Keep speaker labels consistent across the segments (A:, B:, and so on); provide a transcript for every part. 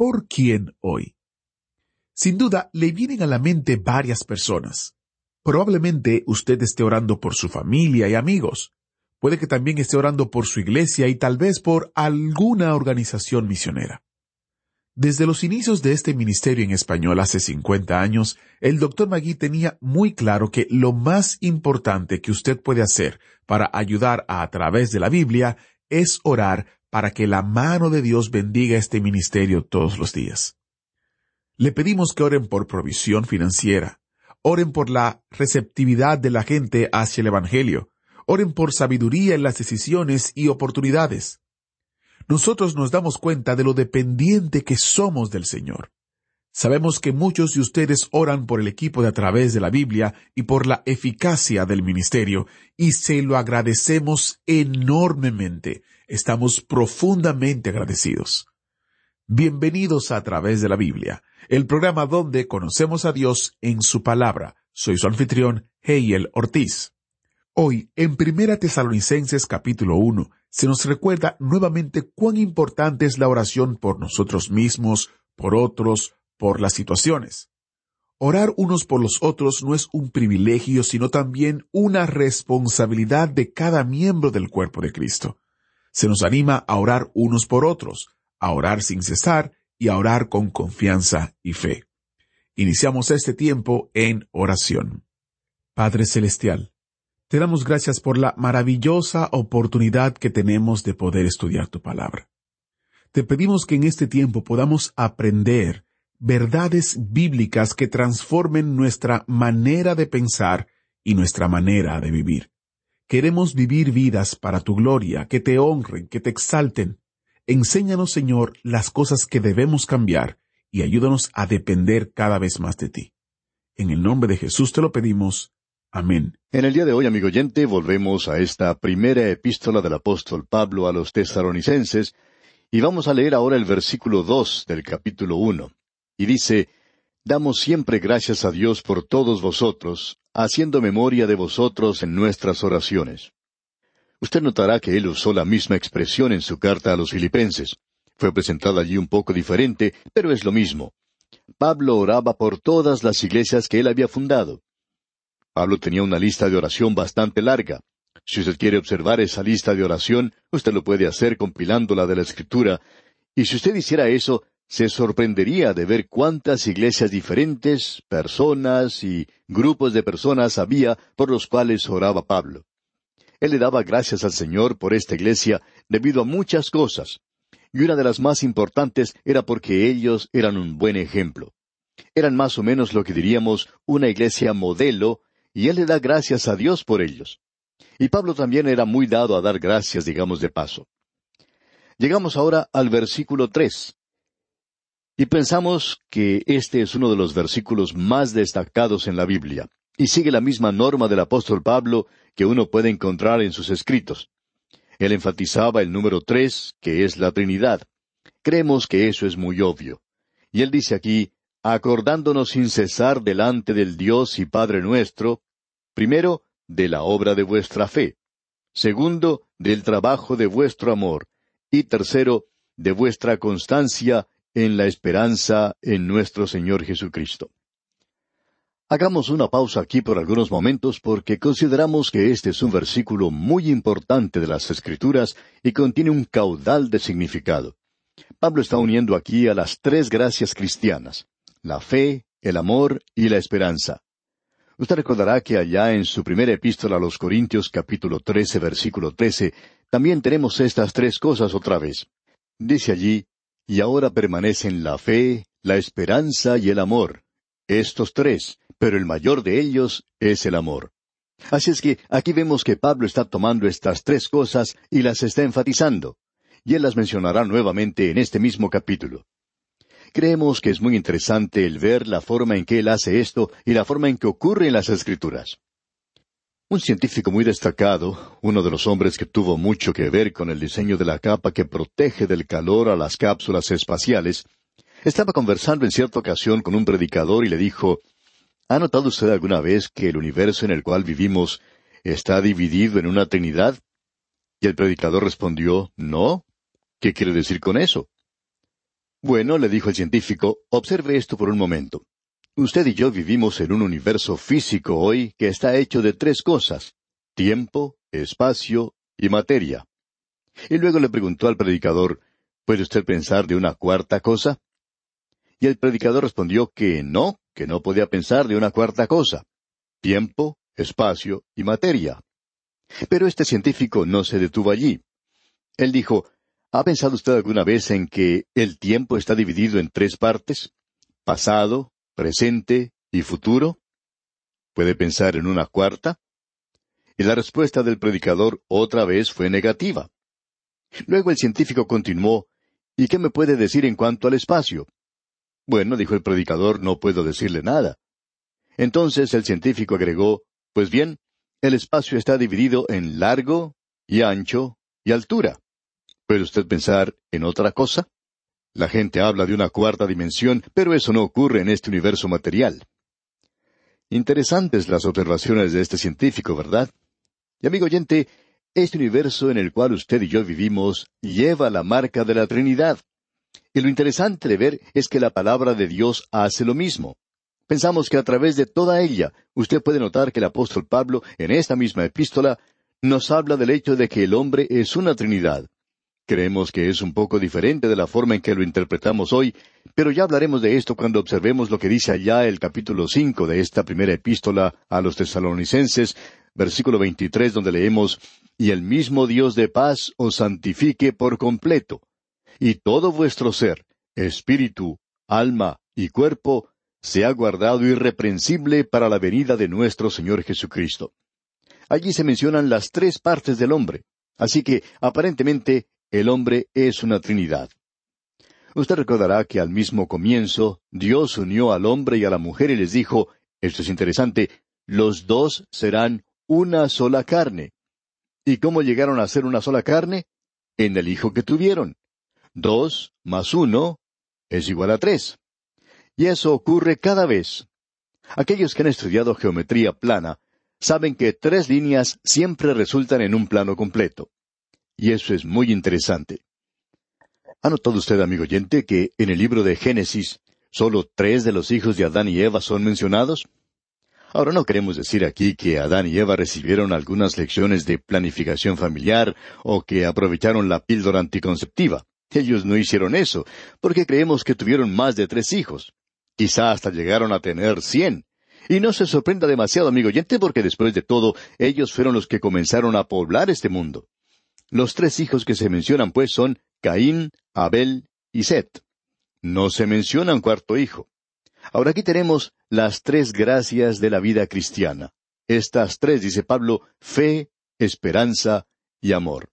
A: ¿Por quién hoy? Sin duda, le vienen a la mente varias personas. Probablemente usted esté orando por su familia y amigos. Puede que también esté orando por su iglesia y tal vez por alguna organización misionera. Desde los inicios de este ministerio en español hace 50 años, el Dr. Magui tenía muy claro que lo más importante que usted puede hacer para ayudar a, a través de la Biblia es orar para que la mano de Dios bendiga este ministerio todos los días. Le pedimos que oren por provisión financiera, oren por la receptividad de la gente hacia el Evangelio, oren por sabiduría en las decisiones y oportunidades. Nosotros nos damos cuenta de lo dependiente que somos del Señor. Sabemos que muchos de ustedes oran por el equipo de a través de la Biblia y por la eficacia del ministerio, y se lo agradecemos enormemente. Estamos profundamente agradecidos. Bienvenidos a, través de la Biblia, el programa donde conocemos a Dios en su palabra. Soy su anfitrión, Heiel Ortiz. Hoy, en Primera Tesalonicenses capítulo 1, se nos recuerda nuevamente cuán importante es la oración por nosotros mismos, por otros, por las situaciones. Orar unos por los otros no es un privilegio, sino también una responsabilidad de cada miembro del cuerpo de Cristo. Se nos anima a orar unos por otros, a orar sin cesar y a orar con confianza y fe. Iniciamos este tiempo en oración. Padre Celestial, te damos gracias por la maravillosa oportunidad que tenemos de poder estudiar tu palabra. Te pedimos que en este tiempo podamos aprender verdades bíblicas que transformen nuestra manera de pensar y nuestra manera de vivir. Queremos vivir vidas para tu gloria, que te honren, que te exalten. Enséñanos, Señor, las cosas que debemos cambiar y ayúdanos a depender cada vez más de ti. En el nombre de Jesús te lo pedimos. Amén.
B: En el día de hoy, amigo oyente, volvemos a esta primera epístola del apóstol Pablo a los tesaronicenses, y vamos a leer ahora el versículo dos del capítulo uno. Y dice, Damos siempre gracias a Dios por todos vosotros, haciendo memoria de vosotros en nuestras oraciones. Usted notará que él usó la misma expresión en su carta a los filipenses. Fue presentada allí un poco diferente, pero es lo mismo. Pablo oraba por todas las iglesias que él había fundado. Pablo tenía una lista de oración bastante larga. Si usted quiere observar esa lista de oración, usted lo puede hacer compilándola de la Escritura, y si usted hiciera eso, se sorprendería de ver cuántas iglesias diferentes, personas y grupos de personas había por los cuales oraba Pablo. Él le daba gracias al Señor por esta iglesia debido a muchas cosas, y una de las más importantes era porque ellos eran un buen ejemplo. Eran más o menos lo que diríamos una iglesia modelo, y él le da gracias a Dios por ellos. Y Pablo también era muy dado a dar gracias, digamos de paso. Llegamos ahora al versículo tres. Y pensamos que este es uno de los versículos más destacados en la Biblia, y sigue la misma norma del apóstol Pablo que uno puede encontrar en sus escritos. Él enfatizaba el número tres, que es la Trinidad. Creemos que eso es muy obvio. Y él dice aquí, acordándonos sin cesar delante del Dios y Padre nuestro, primero, de la obra de vuestra fe, segundo, del trabajo de vuestro amor, y tercero, de vuestra constancia en la esperanza en nuestro Señor Jesucristo. Hagamos una pausa aquí por algunos momentos porque consideramos que este es un versículo muy importante de las Escrituras y contiene un caudal de significado. Pablo está uniendo aquí a las tres gracias cristianas, la fe, el amor y la esperanza. Usted recordará que allá en su primera epístola a los Corintios capítulo trece versículo trece también tenemos estas tres cosas otra vez. Dice allí, y ahora permanecen la fe, la esperanza y el amor. Estos tres, pero el mayor de ellos es el amor. Así es que aquí vemos que Pablo está tomando estas tres cosas y las está enfatizando. y él las mencionará nuevamente en este mismo capítulo. Creemos que es muy interesante el ver la forma en que él hace esto y la forma en que ocurre en las Escrituras. Un científico muy destacado, uno de los hombres que tuvo mucho que ver con el diseño de la capa que protege del calor a las cápsulas espaciales, estaba conversando en cierta ocasión con un predicador y le dijo, ¿Ha notado usted alguna vez que el universo en el cual vivimos está dividido en una Trinidad? Y el predicador respondió, No. ¿Qué quiere decir con eso? Bueno, le dijo el científico, observe esto por un momento. Usted y yo vivimos en un universo físico hoy que está hecho de tres cosas, tiempo, espacio y materia. Y luego le preguntó al predicador, ¿puede usted pensar de una cuarta cosa? Y el predicador respondió que no, que no podía pensar de una cuarta cosa. Tiempo, espacio y materia. Pero este científico no se detuvo allí. Él dijo, ¿Ha pensado usted alguna vez en que el tiempo está dividido en tres partes? Pasado, presente y futuro. ¿Puede pensar en una cuarta? Y la respuesta del predicador otra vez fue negativa. Luego el científico continuó, ¿Y qué me puede decir en cuanto al espacio? Bueno, dijo el predicador, no puedo decirle nada. Entonces el científico agregó, Pues bien, el espacio está dividido en largo y ancho y altura. ¿Puede usted pensar en otra cosa? La gente habla de una cuarta dimensión, pero eso no ocurre en este universo material. Interesantes las observaciones de este científico, ¿verdad? Y amigo oyente, este universo en el cual usted y yo vivimos lleva la marca de la Trinidad. Y lo interesante de ver es que la palabra de Dios hace lo mismo. Pensamos que a través de toda ella usted puede notar que el apóstol Pablo, en esta misma epístola, nos habla del hecho de que el hombre es una Trinidad. Creemos que es un poco diferente de la forma en que lo interpretamos hoy, pero ya hablaremos de esto cuando observemos lo que dice allá el capítulo cinco de esta primera epístola a los tesalonicenses, versículo veintitrés, donde leemos Y el mismo Dios de paz os santifique por completo, y todo vuestro ser, espíritu, alma y cuerpo, sea guardado irreprensible para la venida de nuestro Señor Jesucristo. Allí se mencionan las tres partes del hombre, así que aparentemente el hombre es una Trinidad. Usted recordará que al mismo comienzo Dios unió al hombre y a la mujer y les dijo, esto es interesante, los dos serán una sola carne. ¿Y cómo llegaron a ser una sola carne? En el hijo que tuvieron. Dos más uno es igual a tres. Y eso ocurre cada vez. Aquellos que han estudiado geometría plana saben que tres líneas siempre resultan en un plano completo. Y eso es muy interesante. ¿Ha notado usted, amigo oyente, que en el libro de Génesis solo tres de los hijos de Adán y Eva son mencionados? Ahora no queremos decir aquí que Adán y Eva recibieron algunas lecciones de planificación familiar o que aprovecharon la píldora anticonceptiva. Ellos no hicieron eso, porque creemos que tuvieron más de tres hijos. Quizá hasta llegaron a tener cien. Y no se sorprenda demasiado, amigo oyente, porque después de todo, ellos fueron los que comenzaron a poblar este mundo. Los tres hijos que se mencionan, pues, son Caín, Abel y Set. No se menciona un cuarto hijo. Ahora aquí tenemos las tres gracias de la vida cristiana. Estas tres, dice Pablo, fe, esperanza y amor.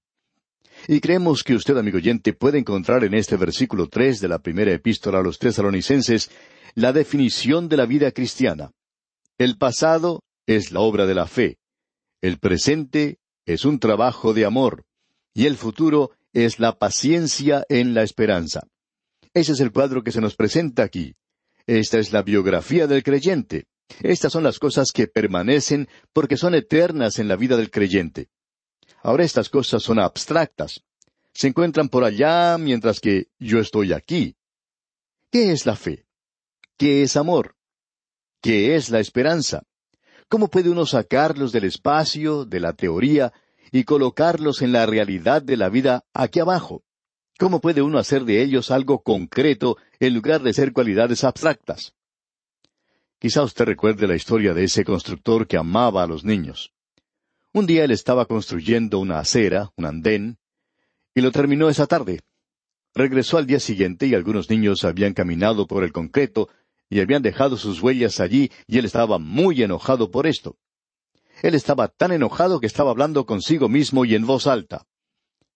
B: Y creemos que usted, amigo oyente, puede encontrar en este versículo tres de la primera epístola a los tesalonicenses la definición de la vida cristiana. El pasado es la obra de la fe. El presente es un trabajo de amor. Y el futuro es la paciencia en la esperanza. Ese es el cuadro que se nos presenta aquí. Esta es la biografía del creyente. Estas son las cosas que permanecen porque son eternas en la vida del creyente. Ahora estas cosas son abstractas. Se encuentran por allá mientras que yo estoy aquí. ¿Qué es la fe? ¿Qué es amor? ¿Qué es la esperanza? ¿Cómo puede uno sacarlos del espacio, de la teoría, y colocarlos en la realidad de la vida aquí abajo? ¿Cómo puede uno hacer de ellos algo concreto en lugar de ser cualidades abstractas? Quizá usted recuerde la historia de ese constructor que amaba a los niños. Un día él estaba construyendo una acera, un andén, y lo terminó esa tarde. Regresó al día siguiente y algunos niños habían caminado por el concreto y habían dejado sus huellas allí y él estaba muy enojado por esto. Él estaba tan enojado que estaba hablando consigo mismo y en voz alta.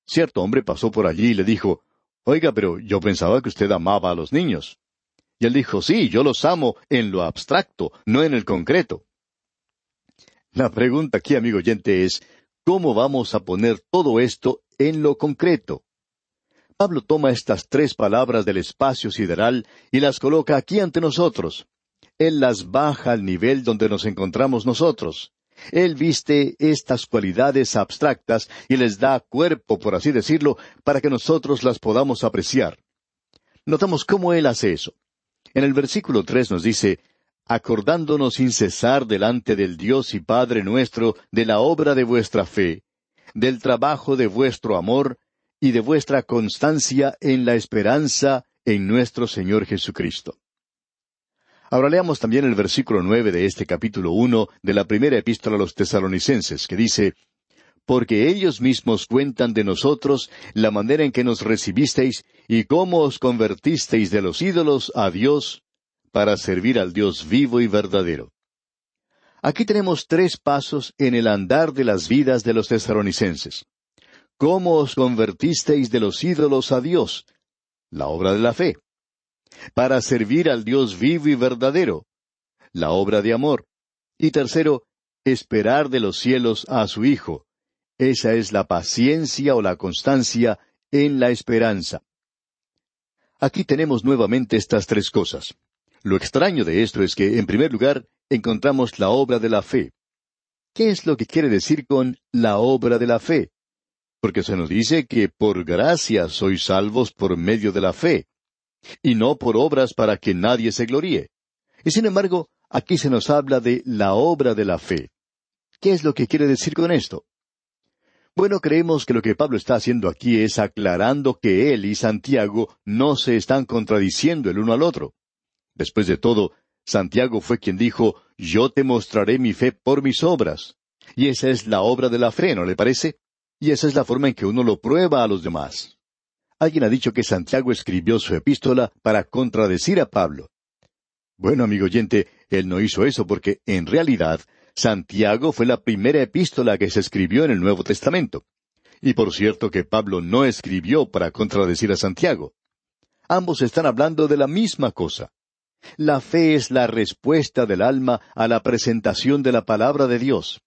B: Cierto hombre pasó por allí y le dijo, Oiga, pero yo pensaba que usted amaba a los niños. Y él dijo, sí, yo los amo en lo abstracto, no en el concreto. La pregunta aquí, amigo oyente, es, ¿cómo vamos a poner todo esto en lo concreto? Pablo toma estas tres palabras del espacio sideral y las coloca aquí ante nosotros. Él las baja al nivel donde nos encontramos nosotros. Él viste estas cualidades abstractas y les da cuerpo, por así decirlo, para que nosotros las podamos apreciar. Notamos cómo Él hace eso. En el versículo tres nos dice, acordándonos sin cesar delante del Dios y Padre nuestro de la obra de vuestra fe, del trabajo de vuestro amor y de vuestra constancia en la esperanza en nuestro Señor Jesucristo. Ahora leamos también el versículo nueve de este capítulo uno de la primera epístola a los tesalonicenses, que dice Porque ellos mismos cuentan de nosotros la manera en que nos recibisteis y cómo os convertisteis de los ídolos a Dios para servir al Dios vivo y verdadero. Aquí tenemos tres pasos en el andar de las vidas de los tesalonicenses. ¿Cómo os convertisteis de los ídolos a Dios? La obra de la fe para servir al Dios vivo y verdadero, la obra de amor. Y tercero, esperar de los cielos a su Hijo. Esa es la paciencia o la constancia en la esperanza. Aquí tenemos nuevamente estas tres cosas. Lo extraño de esto es que, en primer lugar, encontramos la obra de la fe. ¿Qué es lo que quiere decir con la obra de la fe? Porque se nos dice que por gracia sois salvos por medio de la fe y no por obras para que nadie se gloríe. Y sin embargo, aquí se nos habla de la obra de la fe. ¿Qué es lo que quiere decir con esto? Bueno, creemos que lo que Pablo está haciendo aquí es aclarando que él y Santiago no se están contradiciendo el uno al otro. Después de todo, Santiago fue quien dijo, Yo te mostraré mi fe por mis obras. Y esa es la obra de la fe, ¿no le parece? Y esa es la forma en que uno lo prueba a los demás. Alguien ha dicho que Santiago escribió su epístola para contradecir a Pablo. Bueno, amigo oyente, él no hizo eso porque, en realidad, Santiago fue la primera epístola que se escribió en el Nuevo Testamento. Y por cierto que Pablo no escribió para contradecir a Santiago. Ambos están hablando de la misma cosa. La fe es la respuesta del alma a la presentación de la palabra de Dios.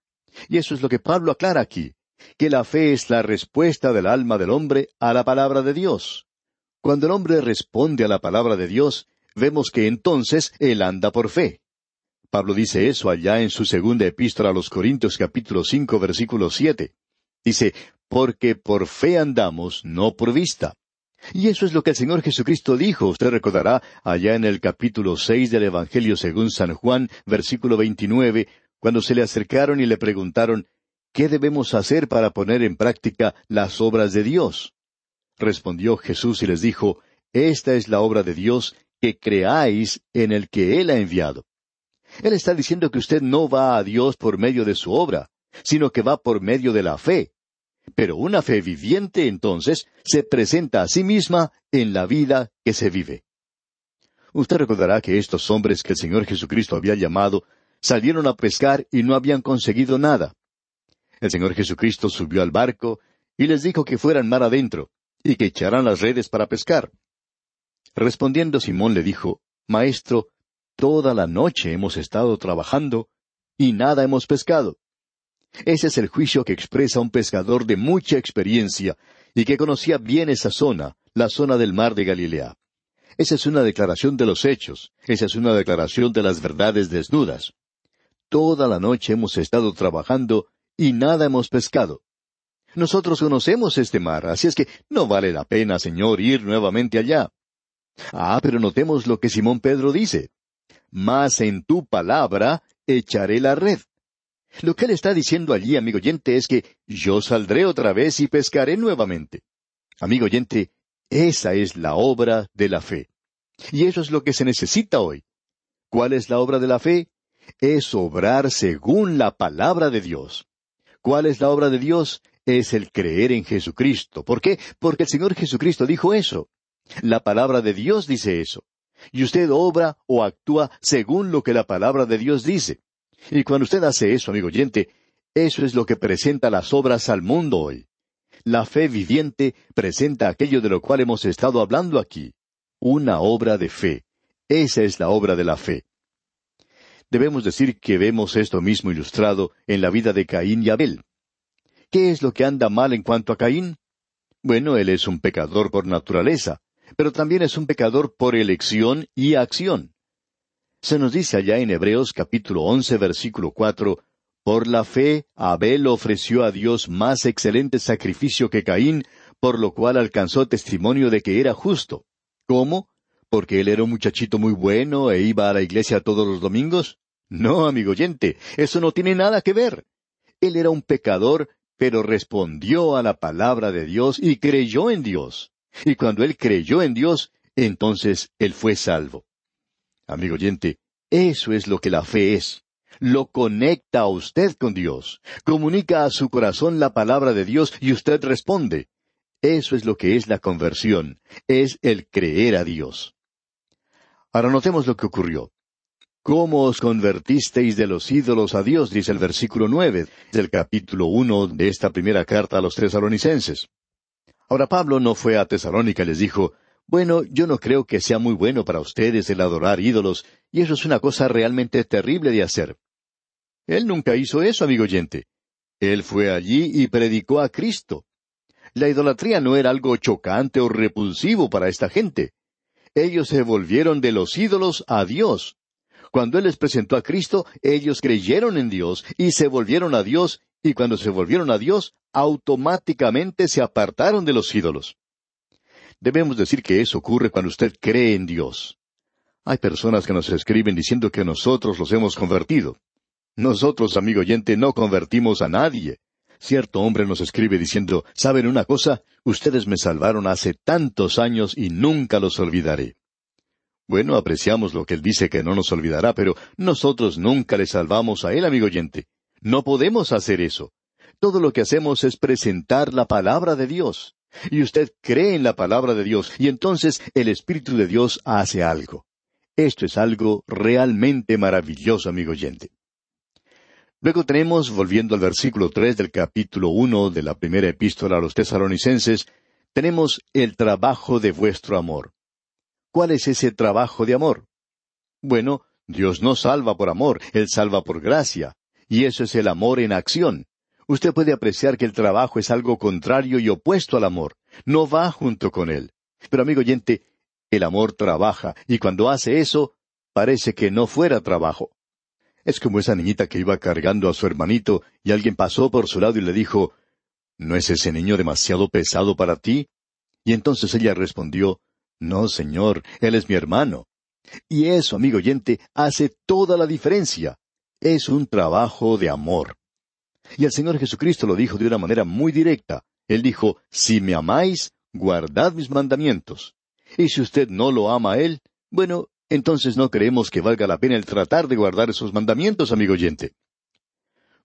B: Y eso es lo que Pablo aclara aquí que la fe es la respuesta del alma del hombre a la palabra de Dios. Cuando el hombre responde a la palabra de Dios, vemos que entonces él anda por fe. Pablo dice eso allá en su segunda epístola a los Corintios capítulo cinco versículo siete. Dice, porque por fe andamos, no por vista. Y eso es lo que el Señor Jesucristo dijo, usted recordará, allá en el capítulo seis del Evangelio según San Juan, versículo veintinueve, cuando se le acercaron y le preguntaron, ¿Qué debemos hacer para poner en práctica las obras de Dios? Respondió Jesús y les dijo, Esta es la obra de Dios, que creáis en el que Él ha enviado. Él está diciendo que usted no va a Dios por medio de su obra, sino que va por medio de la fe. Pero una fe viviente entonces se presenta a sí misma en la vida que se vive. Usted recordará que estos hombres que el Señor Jesucristo había llamado salieron a pescar y no habían conseguido nada. El Señor Jesucristo subió al barco y les dijo que fueran mar adentro y que echaran las redes para pescar. Respondiendo Simón le dijo, Maestro, toda la noche hemos estado trabajando y nada hemos pescado. Ese es el juicio que expresa un pescador de mucha experiencia y que conocía bien esa zona, la zona del mar de Galilea. Esa es una declaración de los hechos, esa es una declaración de las verdades desnudas. Toda la noche hemos estado trabajando y nada hemos pescado. Nosotros conocemos este mar, así es que no vale la pena, Señor, ir nuevamente allá. Ah, pero notemos lo que Simón Pedro dice. Mas en tu palabra echaré la red. Lo que él está diciendo allí, amigo oyente, es que yo saldré otra vez y pescaré nuevamente. Amigo oyente, esa es la obra de la fe. Y eso es lo que se necesita hoy. ¿Cuál es la obra de la fe? Es obrar según la palabra de Dios. ¿Cuál es la obra de Dios? Es el creer en Jesucristo. ¿Por qué? Porque el Señor Jesucristo dijo eso. La palabra de Dios dice eso. Y usted obra o actúa según lo que la palabra de Dios dice. Y cuando usted hace eso, amigo oyente, eso es lo que presenta las obras al mundo hoy. La fe viviente presenta aquello de lo cual hemos estado hablando aquí. Una obra de fe. Esa es la obra de la fe. Debemos decir que vemos esto mismo ilustrado en la vida de Caín y Abel. ¿Qué es lo que anda mal en cuanto a Caín? Bueno, él es un pecador por naturaleza, pero también es un pecador por elección y acción. Se nos dice allá en Hebreos capítulo once versículo cuatro, Por la fe Abel ofreció a Dios más excelente sacrificio que Caín, por lo cual alcanzó testimonio de que era justo. ¿Cómo? ¿Porque él era un muchachito muy bueno e iba a la iglesia todos los domingos? No, amigo oyente, eso no tiene nada que ver. Él era un pecador, pero respondió a la palabra de Dios y creyó en Dios. Y cuando él creyó en Dios, entonces él fue salvo. Amigo oyente, eso es lo que la fe es. Lo conecta a usted con Dios. Comunica a su corazón la palabra de Dios y usted responde. Eso es lo que es la conversión. Es el creer a Dios. Ahora notemos lo que ocurrió. ¿Cómo os convertisteis de los ídolos a Dios? dice el versículo nueve del capítulo uno de esta primera carta a los tesalonicenses. Ahora Pablo no fue a Tesalónica y les dijo, bueno, yo no creo que sea muy bueno para ustedes el adorar ídolos, y eso es una cosa realmente terrible de hacer. Él nunca hizo eso, amigo oyente. Él fue allí y predicó a Cristo. La idolatría no era algo chocante o repulsivo para esta gente. Ellos se volvieron de los ídolos a Dios. Cuando Él les presentó a Cristo, ellos creyeron en Dios y se volvieron a Dios y cuando se volvieron a Dios, automáticamente se apartaron de los ídolos. Debemos decir que eso ocurre cuando usted cree en Dios. Hay personas que nos escriben diciendo que nosotros los hemos convertido. Nosotros, amigo oyente, no convertimos a nadie. Cierto hombre nos escribe diciendo, ¿saben una cosa? Ustedes me salvaron hace tantos años y nunca los olvidaré. Bueno, apreciamos lo que él dice que no nos olvidará, pero nosotros nunca le salvamos a él, amigo oyente. No podemos hacer eso. Todo lo que hacemos es presentar la palabra de Dios. Y usted cree en la palabra de Dios, y entonces el Espíritu de Dios hace algo. Esto es algo realmente maravilloso, amigo oyente. Luego tenemos, volviendo al versículo tres del capítulo uno de la primera epístola a los tesalonicenses, tenemos el trabajo de vuestro amor. ¿Cuál es ese trabajo de amor? Bueno, Dios no salva por amor, Él salva por gracia. Y eso es el amor en acción. Usted puede apreciar que el trabajo es algo contrario y opuesto al amor. No va junto con él. Pero amigo oyente, el amor trabaja, y cuando hace eso, parece que no fuera trabajo. Es como esa niñita que iba cargando a su hermanito y alguien pasó por su lado y le dijo, ¿No es ese niño demasiado pesado para ti? Y entonces ella respondió, No, señor, él es mi hermano. Y eso, amigo oyente, hace toda la diferencia es un trabajo de amor. Y el Señor Jesucristo lo dijo de una manera muy directa. Él dijo, si me amáis, guardad mis mandamientos. Y si usted no lo ama a Él, bueno, entonces no creemos que valga la pena el tratar de guardar esos mandamientos, amigo oyente.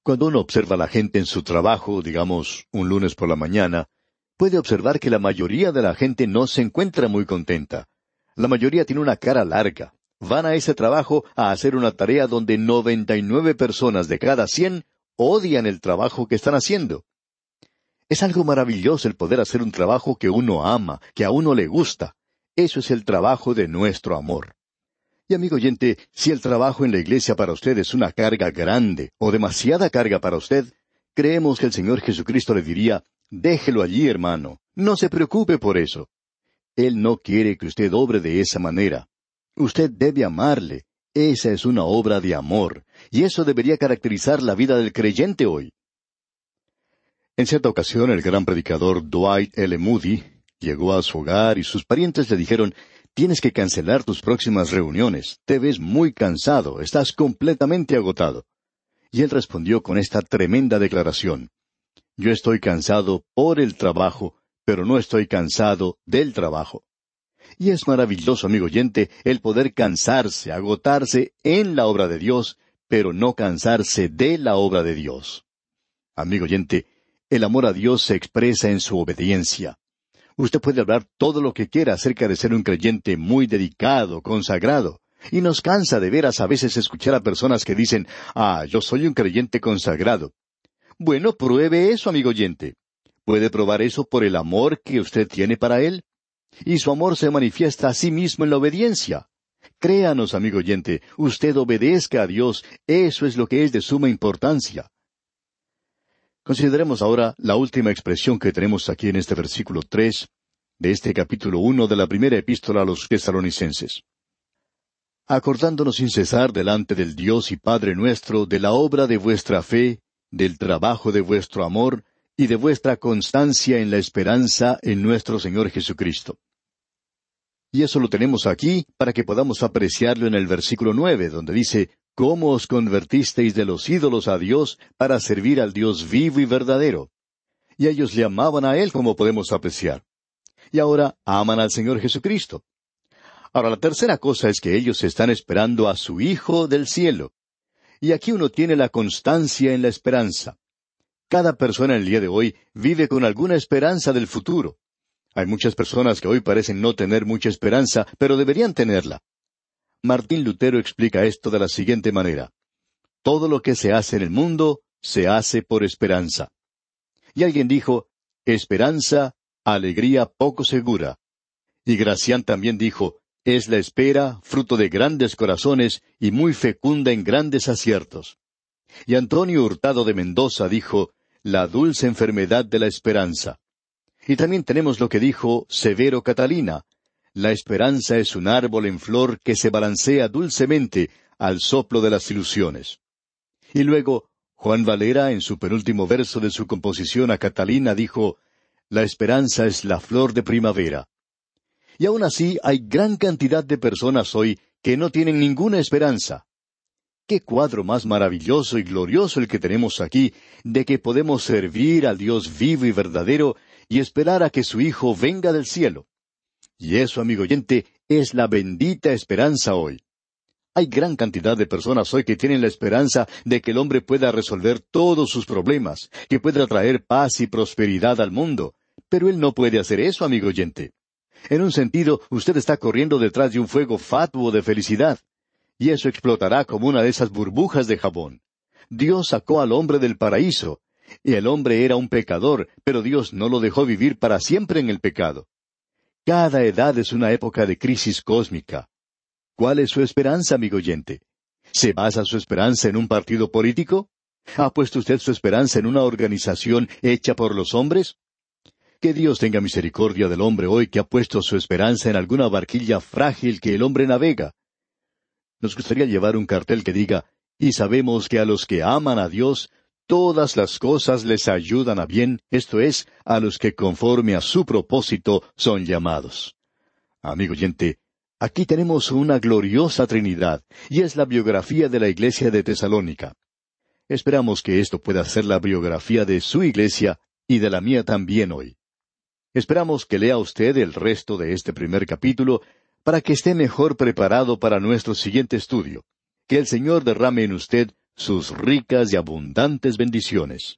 B: Cuando uno observa a la gente en su trabajo, digamos, un lunes por la mañana, puede observar que la mayoría de la gente no se encuentra muy contenta. La mayoría tiene una cara larga, van a ese trabajo a hacer una tarea donde noventa y nueve personas de cada cien odian el trabajo que están haciendo. Es algo maravilloso el poder hacer un trabajo que uno ama, que a uno le gusta. Eso es el trabajo de nuestro amor. Y amigo oyente, si el trabajo en la iglesia para usted es una carga grande o demasiada carga para usted, creemos que el Señor Jesucristo le diría, déjelo allí, hermano, no se preocupe por eso. Él no quiere que usted obre de esa manera. Usted debe amarle. Esa es una obra de amor, y eso debería caracterizar la vida del creyente hoy. En cierta ocasión, el gran predicador Dwight L. Moody llegó a su hogar y sus parientes le dijeron, Tienes que cancelar tus próximas reuniones. Te ves muy cansado, estás completamente agotado. Y él respondió con esta tremenda declaración. Yo estoy cansado por el trabajo, pero no estoy cansado del trabajo. Y es maravilloso, amigo oyente, el poder cansarse, agotarse en la obra de Dios, pero no cansarse de la obra de Dios. Amigo oyente, el amor a Dios se expresa en su obediencia. Usted puede hablar todo lo que quiera acerca de ser un creyente muy dedicado, consagrado, y nos cansa de veras a veces escuchar a personas que dicen, ah, yo soy un creyente consagrado. Bueno, pruebe eso, amigo oyente. puede probar eso por el amor que usted tiene para Él. Y su amor se manifiesta a sí mismo en la obediencia. Créanos, amigo oyente, usted obedezca a Dios, eso es lo que es de suma importancia. Consideremos ahora la última expresión que tenemos aquí en este versículo tres de este capítulo uno de la primera epístola a los tesalonicenses. Acordándonos sin cesar delante del Dios y Padre nuestro de la obra de vuestra fe, del trabajo de vuestro amor y de vuestra constancia en la esperanza en nuestro Señor Jesucristo. Y eso lo tenemos aquí para que podamos apreciarlo en el versículo nueve, donde dice, ¿Cómo os convertisteis de los ídolos a Dios para servir al Dios vivo y verdadero? Y ellos le amaban a Él como podemos apreciar. Y ahora aman al Señor Jesucristo. Ahora la tercera cosa es que ellos están esperando a su Hijo del cielo. Y aquí uno tiene la constancia en la esperanza. Cada persona en el día de hoy vive con alguna esperanza del futuro. Hay muchas personas que hoy parecen no tener mucha esperanza, pero deberían tenerla. Martín Lutero explica esto de la siguiente manera. Todo lo que se hace en el mundo se hace por esperanza. Y alguien dijo, esperanza, alegría poco segura. Y Gracián también dijo, es la espera, fruto de grandes corazones y muy fecunda en grandes aciertos. Y Antonio Hurtado de Mendoza dijo, la dulce enfermedad de la esperanza. Y también tenemos lo que dijo Severo Catalina, la esperanza es un árbol en flor que se balancea dulcemente al soplo de las ilusiones. Y luego, Juan Valera, en su penúltimo verso de su composición a Catalina, dijo, La esperanza es la flor de primavera. Y aún así hay gran cantidad de personas hoy que no tienen ninguna esperanza. Qué cuadro más maravilloso y glorioso el que tenemos aquí, de que podemos servir al Dios vivo y verdadero y esperar a que su Hijo venga del cielo. Y eso, amigo oyente, es la bendita esperanza hoy. Hay gran cantidad de personas hoy que tienen la esperanza de que el hombre pueda resolver todos sus problemas, que pueda traer paz y prosperidad al mundo. Pero él no puede hacer eso, amigo oyente. En un sentido, usted está corriendo detrás de un fuego fatuo de felicidad. Y eso explotará como una de esas burbujas de jabón. Dios sacó al hombre del paraíso, y el hombre era un pecador, pero Dios no lo dejó vivir para siempre en el pecado. Cada edad es una época de crisis cósmica. ¿Cuál es su esperanza, amigo oyente? ¿Se basa su esperanza en un partido político? ¿Ha puesto usted su esperanza en una organización hecha por los hombres? Que Dios tenga misericordia del hombre hoy que ha puesto su esperanza en alguna barquilla frágil que el hombre navega. Nos gustaría llevar un cartel que diga, y sabemos que a los que aman a Dios, todas las cosas les ayudan a bien, esto es, a los que conforme a su propósito son llamados. Amigo oyente, aquí tenemos una gloriosa Trinidad, y es la biografía de la iglesia de Tesalónica. Esperamos que esto pueda ser la biografía de su iglesia y de la mía también hoy. Esperamos que lea usted el resto de este primer capítulo para que esté mejor preparado para nuestro siguiente estudio. Que el Señor derrame en usted sus ricas y abundantes bendiciones.